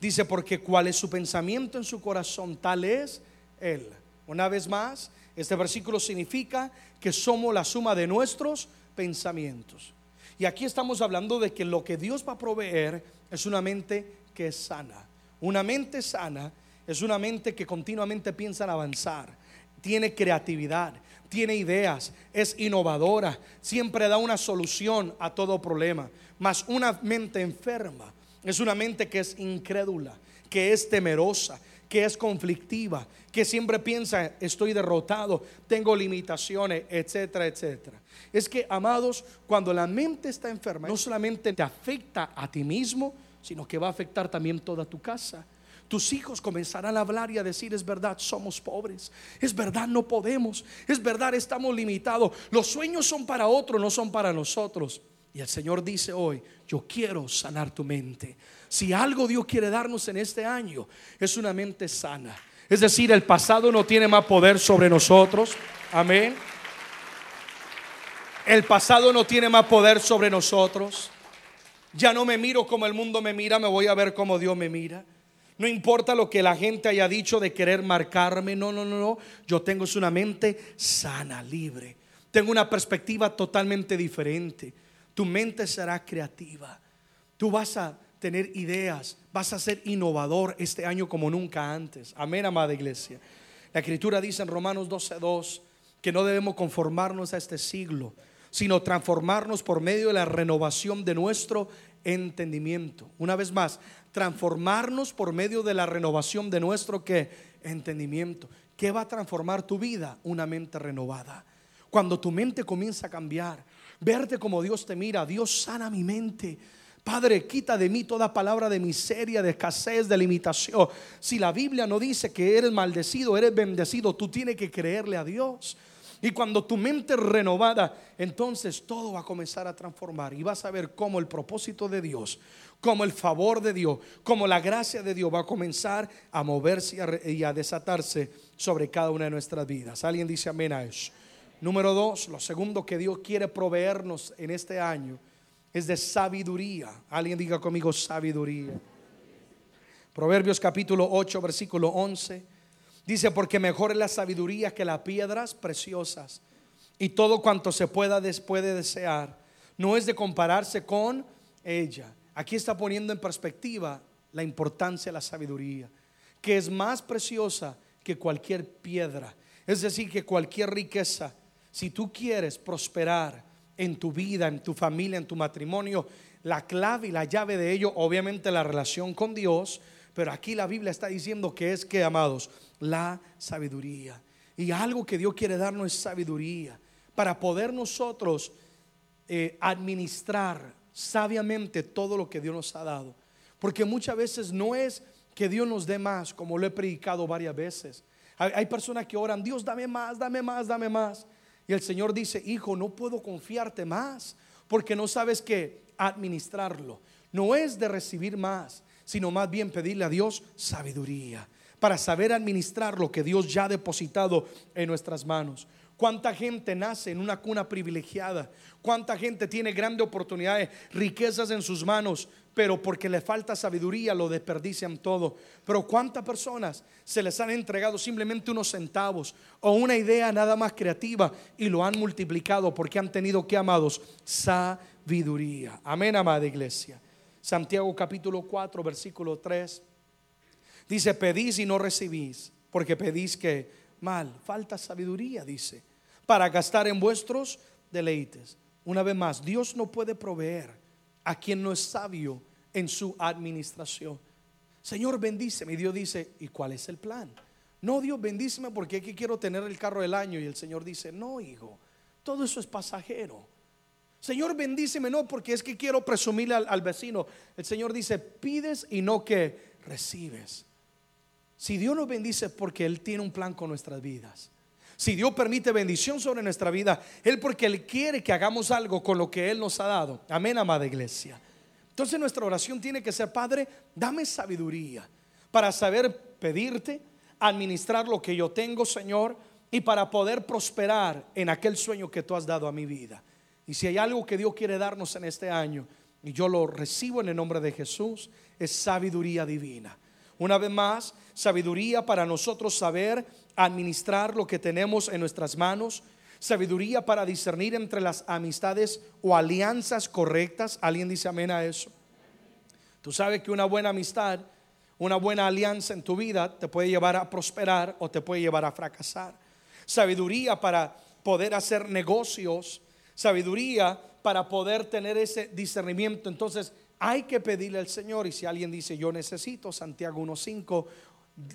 dice, porque cuál es su pensamiento en su corazón, tal es Él. Una vez más, este versículo significa que somos la suma de nuestros pensamientos. Y aquí estamos hablando de que lo que Dios va a proveer es una mente que es sana. Una mente sana es una mente que continuamente piensa en avanzar, tiene creatividad, tiene ideas, es innovadora, siempre da una solución a todo problema. Mas una mente enferma es una mente que es incrédula, que es temerosa, que es conflictiva, que siempre piensa, estoy derrotado, tengo limitaciones, etcétera, etcétera. Es que, amados, cuando la mente está enferma, no solamente te afecta a ti mismo, sino que va a afectar también toda tu casa. Tus hijos comenzarán a hablar y a decir, es verdad, somos pobres, es verdad, no podemos, es verdad, estamos limitados. Los sueños son para otros, no son para nosotros. Y el Señor dice hoy, yo quiero sanar tu mente. Si algo Dios quiere darnos en este año, es una mente sana. Es decir, el pasado no tiene más poder sobre nosotros. Amén. El pasado no tiene más poder sobre nosotros. Ya no me miro como el mundo me mira, me voy a ver como Dios me mira. No importa lo que la gente haya dicho de querer marcarme, no, no, no, no. Yo tengo una mente sana, libre. Tengo una perspectiva totalmente diferente. Tu mente será creativa. Tú vas a tener ideas, vas a ser innovador este año como nunca antes. Amén, amada iglesia. La escritura dice en Romanos 12:2 que no debemos conformarnos a este siglo, sino transformarnos por medio de la renovación de nuestro entendimiento. Una vez más, transformarnos por medio de la renovación de nuestro ¿qué? entendimiento. ¿Qué va a transformar tu vida? Una mente renovada. Cuando tu mente comienza a cambiar, verte como Dios te mira, Dios sana mi mente. Padre, quita de mí toda palabra de miseria, de escasez, de limitación. Si la Biblia no dice que eres maldecido, eres bendecido, tú tienes que creerle a Dios. Y cuando tu mente es renovada, entonces todo va a comenzar a transformar y vas a ver cómo el propósito de Dios, como el favor de Dios, como la gracia de Dios va a comenzar a moverse y a, y a desatarse sobre cada una de nuestras vidas. Alguien dice amén a eso. Número dos, lo segundo que Dios quiere proveernos en este año es de sabiduría. Alguien diga conmigo sabiduría. Proverbios capítulo 8, versículo 11. Dice, porque mejor es la sabiduría que las piedras preciosas. Y todo cuanto se pueda puede desear. No es de compararse con ella. Aquí está poniendo en perspectiva la importancia de la sabiduría, que es más preciosa que cualquier piedra. Es decir, que cualquier riqueza. Si tú quieres prosperar en tu vida, en tu familia, en tu matrimonio, la clave y la llave de ello, obviamente la relación con Dios, pero aquí la Biblia está diciendo que es que, amados, la sabiduría. Y algo que Dios quiere darnos es sabiduría para poder nosotros eh, administrar sabiamente todo lo que Dios nos ha dado. Porque muchas veces no es que Dios nos dé más, como lo he predicado varias veces. Hay, hay personas que oran, Dios dame más, dame más, dame más. Y el Señor dice, hijo, no puedo confiarte más, porque no sabes que administrarlo. No es de recibir más, sino más bien pedirle a Dios sabiduría para saber administrar lo que Dios ya ha depositado en nuestras manos. ¿Cuánta gente nace en una cuna privilegiada? ¿Cuánta gente tiene grandes oportunidades, riquezas en sus manos, pero porque le falta sabiduría lo desperdician todo? Pero ¿cuántas personas se les han entregado simplemente unos centavos o una idea nada más creativa y lo han multiplicado porque han tenido que, amados, sabiduría? Amén, amada iglesia. Santiago capítulo 4, versículo 3. Dice, pedís y no recibís, porque pedís que mal, falta sabiduría, dice, para gastar en vuestros deleites. Una vez más, Dios no puede proveer a quien no es sabio en su administración. Señor, bendíceme. Y Dios dice, ¿y cuál es el plan? No, Dios, bendíceme porque aquí quiero tener el carro del año. Y el Señor dice, no, hijo, todo eso es pasajero. Señor, bendíceme, no, porque es que quiero presumirle al, vecino. El Señor dice, pides y no que recibes. Si Dios nos bendice porque Él tiene un plan con nuestras vidas. Si Dios permite bendición sobre nuestra vida, Él porque Él quiere que hagamos algo con lo que Él nos ha dado. Amén, amada iglesia. Entonces nuestra oración tiene que ser, Padre, dame sabiduría para saber pedirte, administrar lo que yo tengo, Señor, y para poder prosperar en aquel sueño que tú has dado a mi vida. Y si hay algo que Dios quiere darnos en este año, y yo lo recibo en el nombre de Jesús, es sabiduría divina. Una vez más, sabiduría para nosotros saber administrar lo que tenemos en nuestras manos, sabiduría para discernir entre las amistades o alianzas correctas. ¿Alguien dice amén a eso? Tú sabes que una buena amistad, una buena alianza en tu vida te puede llevar a prosperar o te puede llevar a fracasar. Sabiduría para poder hacer negocios sabiduría para poder tener ese discernimiento. Entonces hay que pedirle al Señor y si alguien dice yo necesito, Santiago 1.5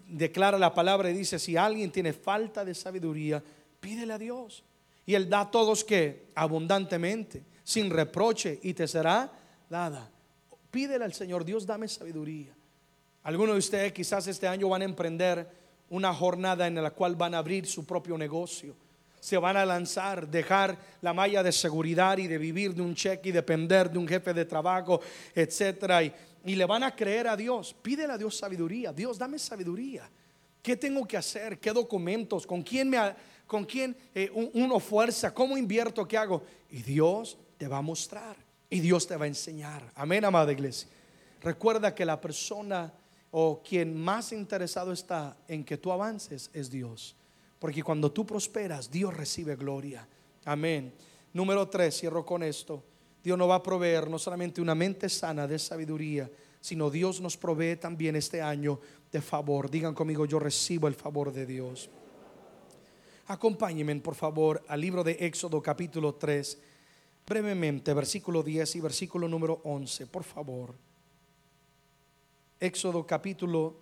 declara la palabra y dice si alguien tiene falta de sabiduría, pídele a Dios. Y Él da a todos que abundantemente, sin reproche y te será dada. Pídele al Señor, Dios dame sabiduría. Algunos de ustedes quizás este año van a emprender una jornada en la cual van a abrir su propio negocio. Se van a lanzar, dejar la malla de seguridad y de vivir de un cheque y depender de un jefe de trabajo, etcétera. Y, le van a creer a Dios. Pídele a Dios sabiduría. Dios, dame sabiduría. ¿Qué tengo que hacer? ¿Qué documentos? ¿Con quién me con quién eh, uno fuerza? ¿Cómo invierto? ¿Qué hago? Y Dios te va a mostrar y Dios te va a enseñar. Amén, amada iglesia. Recuerda que la persona o quien más interesado está en que tú avances es Dios. Porque cuando tú prosperas, Dios recibe gloria. Amén. Número tres, cierro con esto. Dios nos va a proveer no solamente una mente sana de sabiduría, sino Dios nos provee también este año de favor. Digan conmigo, yo recibo el favor de Dios. Acompáñenme, por favor, al libro de Éxodo capítulo 3, brevemente, versículo 10 y versículo número 11, por favor. Éxodo capítulo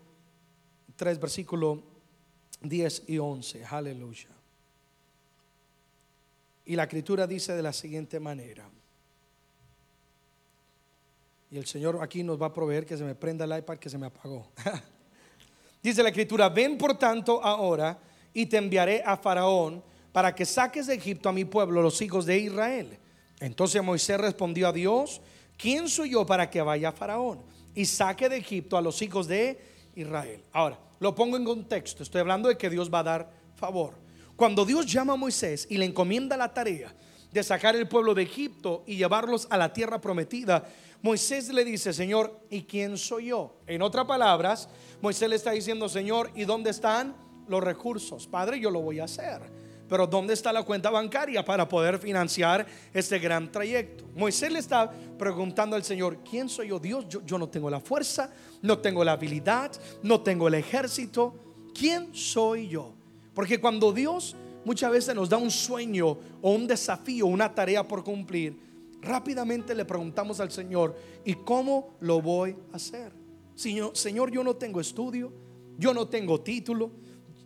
3, versículo 10 y 11. Aleluya. Y la escritura dice de la siguiente manera. Y el Señor aquí nos va a proveer que se me prenda el iPad que se me apagó. dice la escritura, ven por tanto ahora y te enviaré a Faraón para que saques de Egipto a mi pueblo, los hijos de Israel. Entonces Moisés respondió a Dios, ¿quién soy yo para que vaya a Faraón y saque de Egipto a los hijos de Israel? Ahora, lo pongo en contexto, estoy hablando de que Dios va a dar favor. Cuando Dios llama a Moisés y le encomienda la tarea de sacar el pueblo de Egipto y llevarlos a la tierra prometida, Moisés le dice, Señor, ¿y quién soy yo? En otras palabras, Moisés le está diciendo, Señor, ¿y dónde están los recursos? Padre, yo lo voy a hacer. Pero ¿dónde está la cuenta bancaria para poder financiar este gran trayecto? Moisés le está preguntando al Señor, ¿quién soy yo? Dios, yo, yo no tengo la fuerza, no tengo la habilidad, no tengo el ejército. ¿Quién soy yo? Porque cuando Dios muchas veces nos da un sueño o un desafío, una tarea por cumplir, rápidamente le preguntamos al Señor, ¿y cómo lo voy a hacer? Señor, Señor, yo no tengo estudio, yo no tengo título,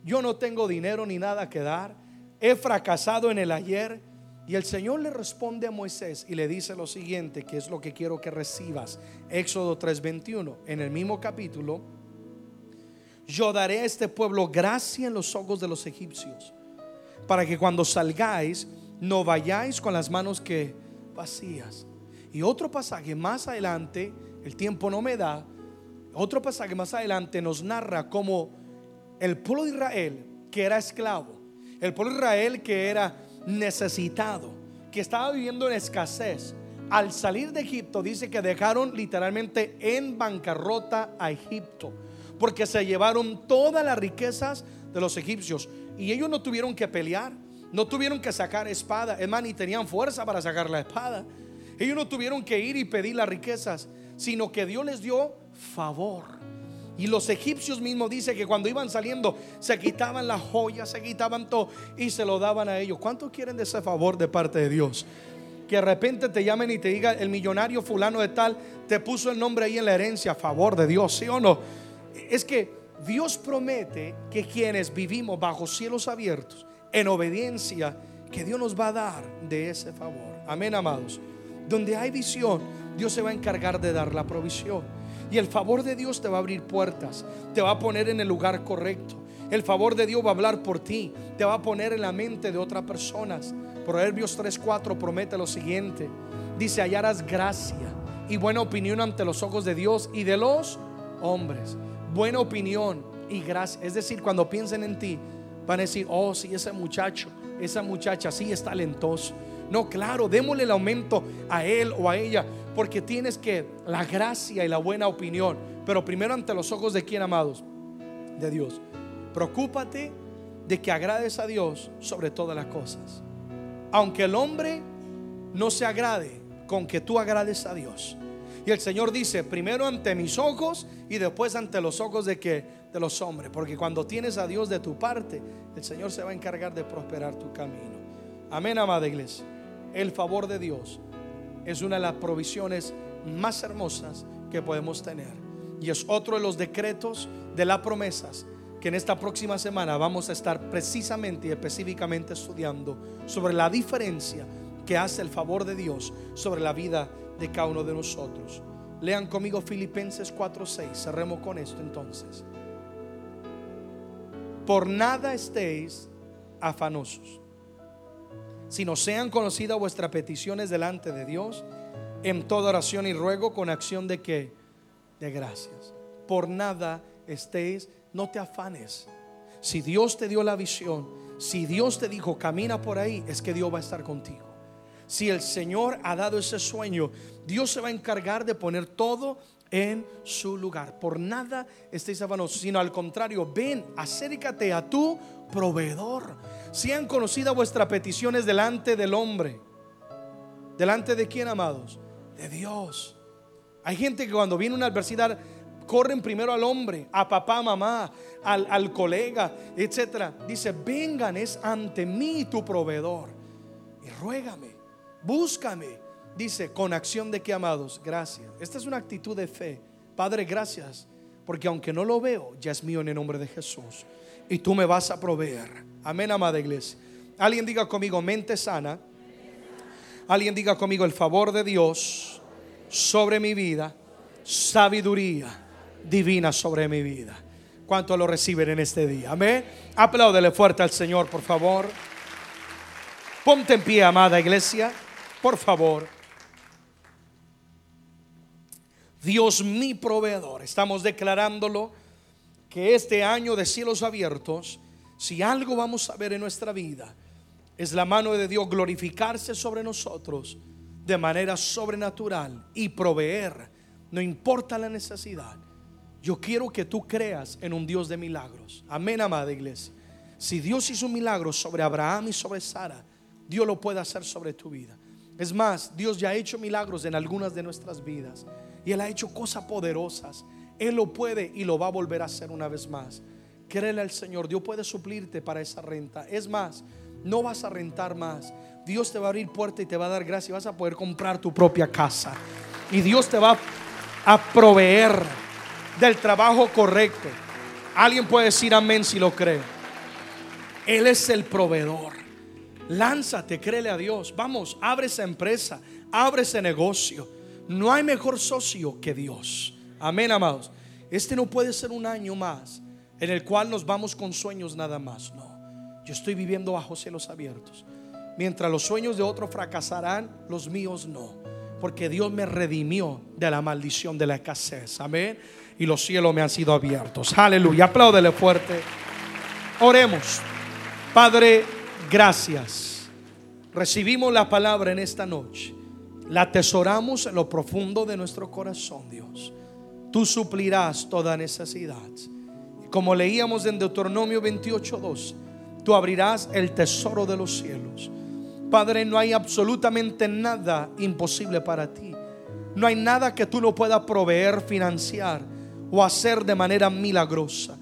yo no tengo dinero ni nada que dar, he fracasado en el ayer. Y el Señor le responde a Moisés y le dice lo siguiente, que es lo que quiero que recibas. Éxodo 3:21, en el mismo capítulo, yo daré a este pueblo gracia en los ojos de los egipcios, para que cuando salgáis no vayáis con las manos que vacías. Y otro pasaje más adelante, el tiempo no me da, otro pasaje más adelante nos narra cómo el pueblo de Israel, que era esclavo, el pueblo de Israel que era necesitado, que estaba viviendo en escasez, al salir de Egipto dice que dejaron literalmente en bancarrota a Egipto, porque se llevaron todas las riquezas de los egipcios y ellos no tuvieron que pelear, no tuvieron que sacar espada, es más, ni tenían fuerza para sacar la espada. Ellos no tuvieron que ir y pedir las riquezas, sino que Dios les dio favor. Y los egipcios mismos dice que cuando iban saliendo se quitaban las joyas, se quitaban todo y se lo daban a ellos. ¿Cuántos quieren de ese favor de parte de Dios? Que de repente te llamen y te diga el millonario fulano de tal te puso el nombre ahí en la herencia a favor de Dios, ¿sí o no? Es que Dios promete que quienes vivimos bajo cielos abiertos en obediencia que Dios nos va a dar de ese favor. Amén, amados. Donde hay visión, Dios se va a encargar de dar la provisión. Y el favor de Dios te va a abrir puertas, te va a poner en el lugar correcto. El favor de Dios va a hablar por ti, te va a poner en la mente de otras personas. Proverbios 3:4 promete lo siguiente. Dice, hallarás gracia y buena opinión ante los ojos de Dios y de los hombres. Buena opinión y gracia. Es decir, cuando piensen en ti, Van a decir, oh, sí, ese muchacho, esa muchacha, sí es talentoso. No, claro, démosle el aumento a él o a ella, porque tienes que la gracia y la buena opinión. Pero primero ante los ojos de quién, amados? De Dios. Preocúpate de que agrades a Dios sobre todas las cosas. Aunque el hombre no se agrade con que tú agrades a Dios. Y el Señor dice, primero ante mis ojos y después ante los ojos de que de los hombres, porque cuando tienes a Dios de tu parte, el Señor se va a encargar de prosperar tu camino. Amén, amada iglesia. El favor de Dios es una de las provisiones más hermosas que podemos tener. Y es otro de los decretos de las promesas que en esta próxima semana vamos a estar precisamente y específicamente estudiando sobre la diferencia que hace el favor de Dios sobre la vida de cada uno de nosotros. Lean conmigo Filipenses 4:6. Cerremos con esto entonces. Por nada estéis afanosos, sino sean conocidas vuestras peticiones delante de Dios en toda oración y ruego con acción de que de gracias. Por nada estéis, no te afanes. Si Dios te dio la visión, si Dios te dijo camina por ahí, es que Dios va a estar contigo. Si el Señor ha dado ese sueño, Dios se va a encargar de poner todo en su lugar. Por nada estéis afanosos, sino al contrario, ven, acércate a tu proveedor. Sean conocidas vuestras peticiones delante del hombre. ¿Delante de quién, amados? De Dios. Hay gente que cuando viene una adversidad corren primero al hombre, a papá, mamá, al, al colega, etcétera. Dice, vengan, es ante mí tu proveedor. Y ruégame, búscame. Dice, con acción de que amados, gracias. Esta es una actitud de fe. Padre, gracias, porque aunque no lo veo, ya es mío en el nombre de Jesús. Y tú me vas a proveer. Amén, amada iglesia. Alguien diga conmigo, mente sana. Alguien diga conmigo, el favor de Dios sobre mi vida, sabiduría divina sobre mi vida. ¿Cuánto lo reciben en este día? Amén. Apláudele fuerte al Señor, por favor. Ponte en pie, amada iglesia, por favor. Dios mi proveedor. Estamos declarándolo que este año de cielos abiertos, si algo vamos a ver en nuestra vida, es la mano de Dios glorificarse sobre nosotros de manera sobrenatural y proveer, no importa la necesidad. Yo quiero que tú creas en un Dios de milagros. Amén, amada iglesia. Si Dios hizo un milagro sobre Abraham y sobre Sara, Dios lo puede hacer sobre tu vida. Es más, Dios ya ha hecho milagros en algunas de nuestras vidas y Él ha hecho cosas poderosas. Él lo puede y lo va a volver a hacer una vez más. Créele al Señor, Dios puede suplirte para esa renta. Es más, no vas a rentar más. Dios te va a abrir puerta y te va a dar gracia y vas a poder comprar tu propia casa. Y Dios te va a proveer del trabajo correcto. Alguien puede decir amén si lo cree. Él es el proveedor. Lánzate, créele a Dios. Vamos, abre esa empresa, abre ese negocio. No hay mejor socio que Dios. Amén, amados. Este no puede ser un año más en el cual nos vamos con sueños nada más. No. Yo estoy viviendo bajo cielos abiertos. Mientras los sueños de otros fracasarán, los míos no. Porque Dios me redimió de la maldición de la escasez. Amén. Y los cielos me han sido abiertos. Aleluya. Apláudele fuerte. Oremos. Padre, gracias. Recibimos la palabra en esta noche. La atesoramos en lo profundo de nuestro corazón, Dios. Tú suplirás toda necesidad. Como leíamos en Deuteronomio 28:2, tú abrirás el tesoro de los cielos. Padre, no hay absolutamente nada imposible para ti. No hay nada que tú no puedas proveer, financiar o hacer de manera milagrosa.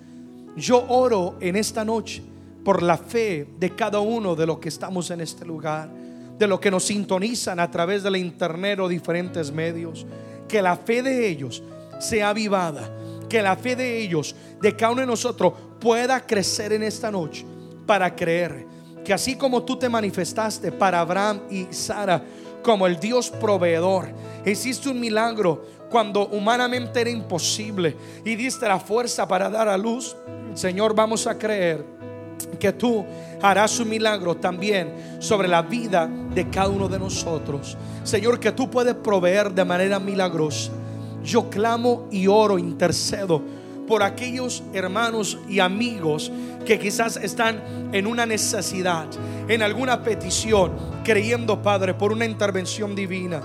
Yo oro en esta noche por la fe de cada uno de los que estamos en este lugar, de los que nos sintonizan a través de la internet o diferentes medios, que la fe de ellos sea avivada, que la fe de ellos, de cada uno de nosotros, pueda crecer en esta noche para creer que así como tú te manifestaste para Abraham y Sara como el Dios proveedor, hiciste un milagro cuando humanamente era imposible y diste la fuerza para dar a luz, Señor, vamos a creer que tú harás un milagro también sobre la vida de cada uno de nosotros. Señor, que tú puedes proveer de manera milagrosa. Yo clamo y oro, intercedo por aquellos hermanos y amigos que quizás están en una necesidad, en alguna petición, creyendo, Padre, por una intervención divina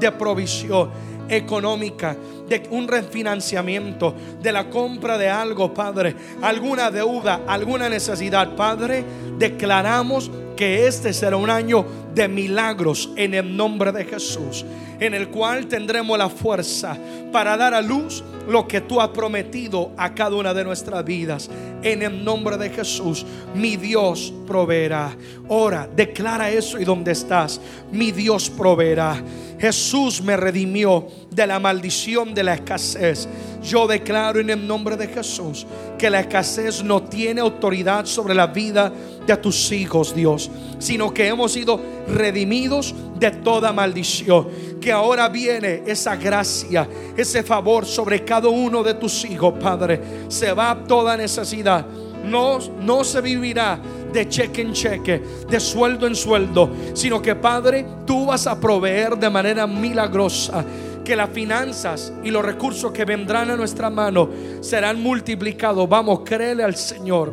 de provisión económica, de un refinanciamiento, de la compra de algo, Padre, alguna deuda, alguna necesidad, Padre, declaramos que este será un año de milagros en el nombre de Jesús, en el cual tendremos la fuerza para dar a luz lo que tú has prometido a cada una de nuestras vidas. En el nombre de Jesús, mi Dios proveerá. Ora, declara eso y donde estás, mi Dios proveerá. Jesús me redimió de la maldición de la escasez. Yo declaro en el nombre de Jesús que la escasez no tiene autoridad sobre la vida de tus hijos, Dios, sino que hemos sido redimidos de toda maldición. Que ahora viene esa gracia, ese favor sobre cada uno de tus hijos, Padre. Se va toda necesidad. No, no se vivirá de cheque en cheque, de sueldo en sueldo, sino que Padre, tú vas a proveer de manera milagrosa que las finanzas y los recursos que vendrán a nuestra mano serán multiplicados. Vamos, créele al Señor.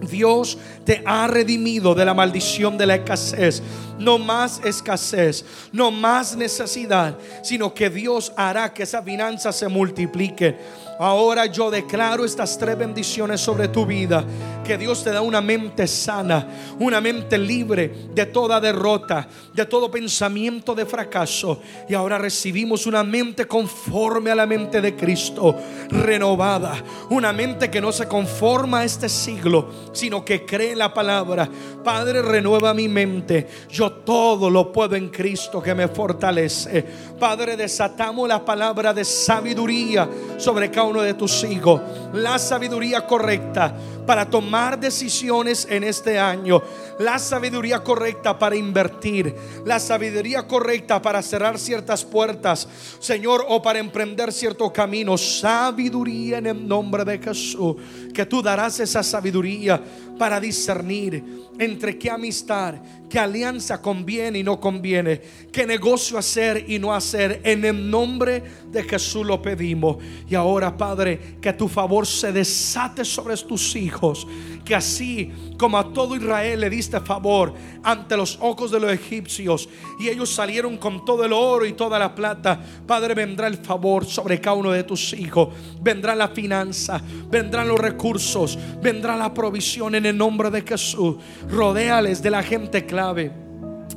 Dios te ha redimido de la maldición de la escasez. No más escasez, no más necesidad, sino que Dios hará que esa finanza se multiplique. Ahora yo declaro estas tres bendiciones sobre tu vida. Que Dios te da una mente sana, una mente libre de toda derrota, de todo pensamiento de fracaso. Y ahora recibimos una mente conforme a la mente de Cristo, renovada. Una mente que no se conforma a este siglo, sino que cree la palabra. Padre, renueva mi mente. Yo todo lo puedo en Cristo que me fortalece. Padre, desatamos la palabra de sabiduría sobre cada uno de tus hijos. La sabiduría correcta para tomar decisiones en este año. La sabiduría correcta para invertir. La sabiduría correcta para cerrar ciertas puertas. Señor, o para emprender cierto camino. Sabiduría en el nombre de Jesús. Que tú darás esa sabiduría para discernir entre qué amistad, qué alianza conviene y no conviene, qué negocio hacer y no En el nombre de Jesús lo pedimos. Y ahora, Padre, que tu favor se desate sobre tus hijos, que así como a todo Israel le diste favor ante los ojos de los egipcios y ellos salieron con todo el oro y toda la plata, Padre, vendrá el favor sobre cada uno de tus hijos, vendrá la finanza, vendrán los recursos, vendrá la provisión en el nombre de Jesús. Rodéales de la gente clave.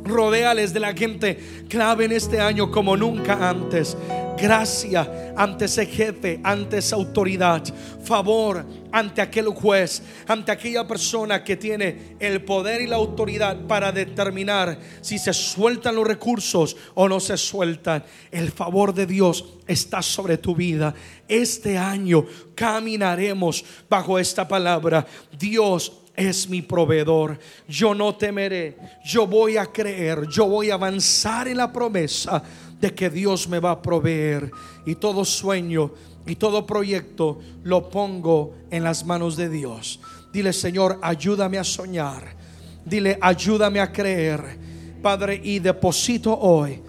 Rodéales de la gente clave en este año como nunca antes. Gracia ante ese jefe, ante esa autoridad. Favor ante aquel juez, ante aquella persona que tiene el poder y la autoridad para determinar si se sueltan los recursos o no se sueltan. El favor de Dios está sobre tu vida. Este año caminaremos bajo esta palabra. Dios es mi proveedor. Yo no temeré. Yo voy a creer. Yo voy a avanzar en la promesa de que Dios me va a proveer. Y todo sueño y todo proyecto lo pongo en las manos de Dios. Dile, Señor, ayúdame a soñar. Dile, ayúdame a creer. Padre, y deposito hoy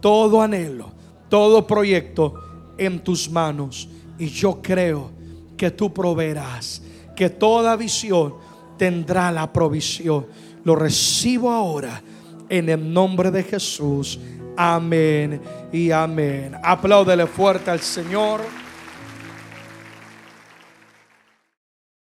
todo anhelo, todo proyecto en tus manos. Y yo creo que tú proveerás, que toda visión tendrá la provisión. Lo recibo ahora en el nombre de Jesús. Amén y amén. Apláudele fuerte al Señor.